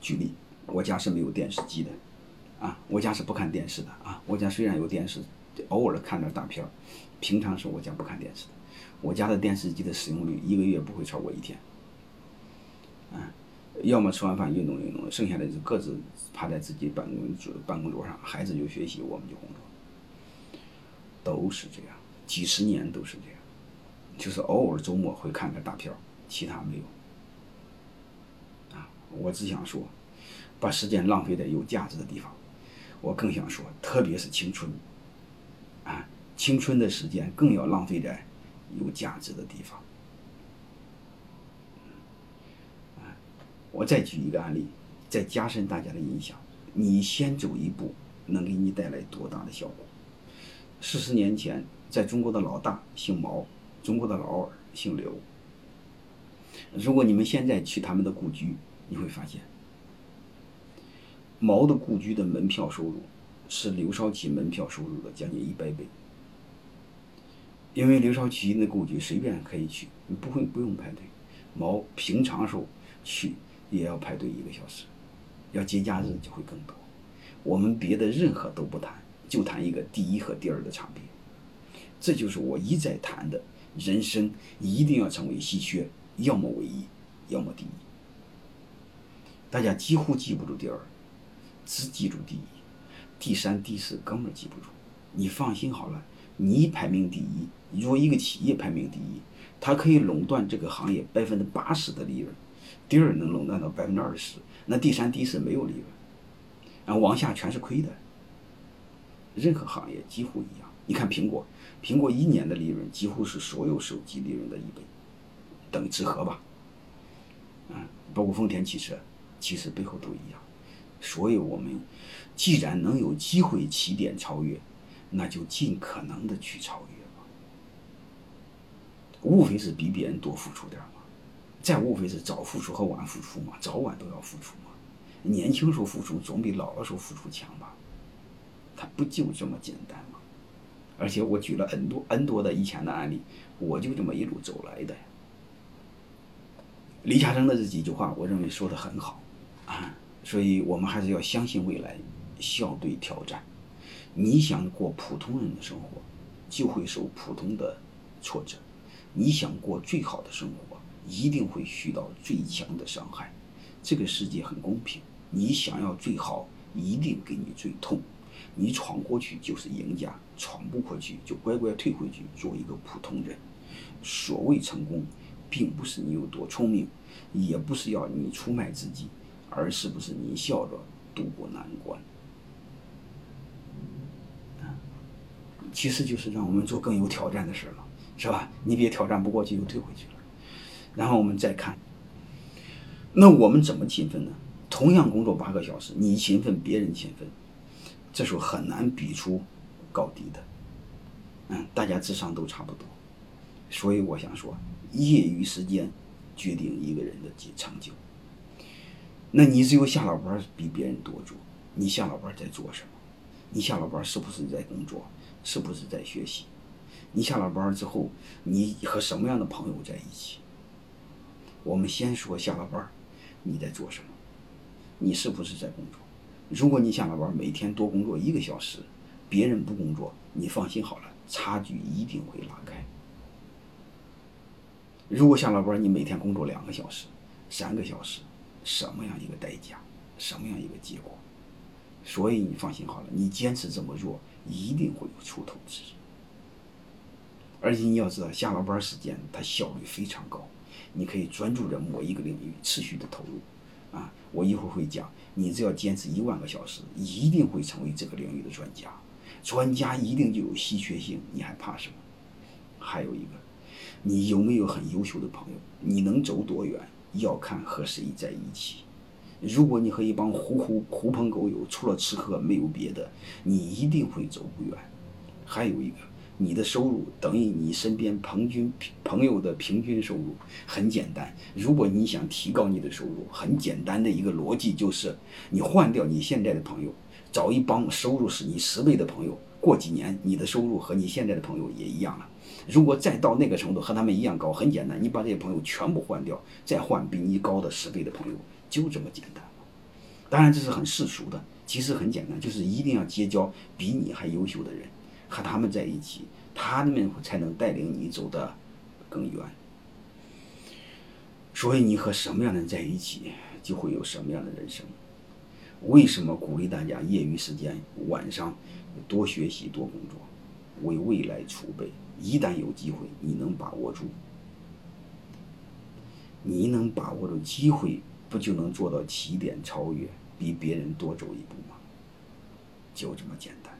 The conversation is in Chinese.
举例，我家是没有电视机的，啊，我家是不看电视的啊。我家虽然有电视，偶尔看点大片儿，平常是我家不看电视的。我家的电视机的使用率一个月不会超过一天，啊，要么吃完饭运动运动，剩下的就各自趴在自己办公桌办公桌上，孩子就学习，我们就工作，都是这样，几十年都是这样，就是偶尔周末会看个大片儿，其他没有。我只想说，把时间浪费在有价值的地方。我更想说，特别是青春，啊，青春的时间更要浪费在有价值的地方。啊，我再举一个案例，再加深大家的印象。你先走一步，能给你带来多大的效果？四十年前，在中国的老大姓毛，中国的老二姓刘。如果你们现在去他们的故居，你会发现，毛的故居的门票收入是刘少奇门票收入的将近一百倍。因为刘少奇那故居随便可以去，你不会不用排队。毛平常时候去也要排队一个小时，要节假日就会更多。我们别的任何都不谈，就谈一个第一和第二的差别。这就是我一再谈的，人生一定要成为稀缺，要么唯一，要么第一。大家几乎记不住第二，只记住第一，第三、第四根本记不住。你放心好了，你排名第一。如果一个企业排名第一，它可以垄断这个行业百分之八十的利润，第二能垄断到百分之二十，那第三、第四没有利润，然后往下全是亏的。任何行业几乎一样。你看苹果，苹果一年的利润几乎是所有手机利润的一倍，等于之和吧。嗯，包括丰田汽车。其实背后都一样，所以我们既然能有机会起点超越，那就尽可能的去超越吧。无非是比别人多付出点嘛，再无非是早付出和晚付出嘛，早晚都要付出嘛。年轻时候付出总比老的时候付出强吧？他不就这么简单吗？而且我举了 N 多 N 多的以前的案例，我就这么一路走来的。李嘉诚的这几句话，我认为说的很好。所以我们还是要相信未来，笑对挑战。你想过普通人的生活，就会受普通的挫折；你想过最好的生活，一定会遇到最强的伤害。这个世界很公平，你想要最好，一定给你最痛。你闯过去就是赢家，闯不过去就乖乖退回去做一个普通人。所谓成功，并不是你有多聪明，也不是要你出卖自己。而是不是你笑着度过难关？其实就是让我们做更有挑战的事了，是吧？你别挑战不过去又退回去了。然后我们再看，那我们怎么勤奋呢？同样工作八个小时，你勤奋，别人勤奋，这时候很难比出高低的。嗯，大家智商都差不多，所以我想说，业余时间决定一个人的成就。那你只有下了班比别人多做，你下了班在做什么？你下了班是不是在工作？是不是在学习？你下了班之后，你和什么样的朋友在一起？我们先说下了班，你在做什么？你是不是在工作？如果你下了班每天多工作一个小时，别人不工作，你放心好了，差距一定会拉开。如果下了班你每天工作两个小时、三个小时。什么样一个代价，什么样一个结果？所以你放心好了，你坚持这么做，一定会有出头之日。而且你要知道，下了班时间它效率非常高，你可以专注在某一个领域持续的投入。啊，我一会儿会讲，你只要坚持一万个小时，一定会成为这个领域的专家。专家一定就有稀缺性，你还怕什么？还有一个，你有没有很优秀的朋友？你能走多远？要看和谁在一起。如果你和一帮狐狐狐朋狗友，除了吃喝没有别的，你一定会走不远。还有一个，你的收入等于你身边平均朋友的平均收入。很简单，如果你想提高你的收入，很简单的一个逻辑就是，你换掉你现在的朋友，找一帮收入是你十倍的朋友，过几年你的收入和你现在的朋友也一样了。如果再到那个程度和他们一样高，很简单，你把这些朋友全部换掉，再换比你高的十倍的朋友，就这么简单。当然这是很世俗的，其实很简单，就是一定要结交比你还优秀的人，和他们在一起，他们才能带领你走得更远。所以你和什么样的人在一起，就会有什么样的人生。为什么鼓励大家业余时间晚上多学习多工作，为未来储备？一旦有机会，你能把握住，你能把握住机会，不就能做到起点超越，比别人多走一步吗？就这么简单。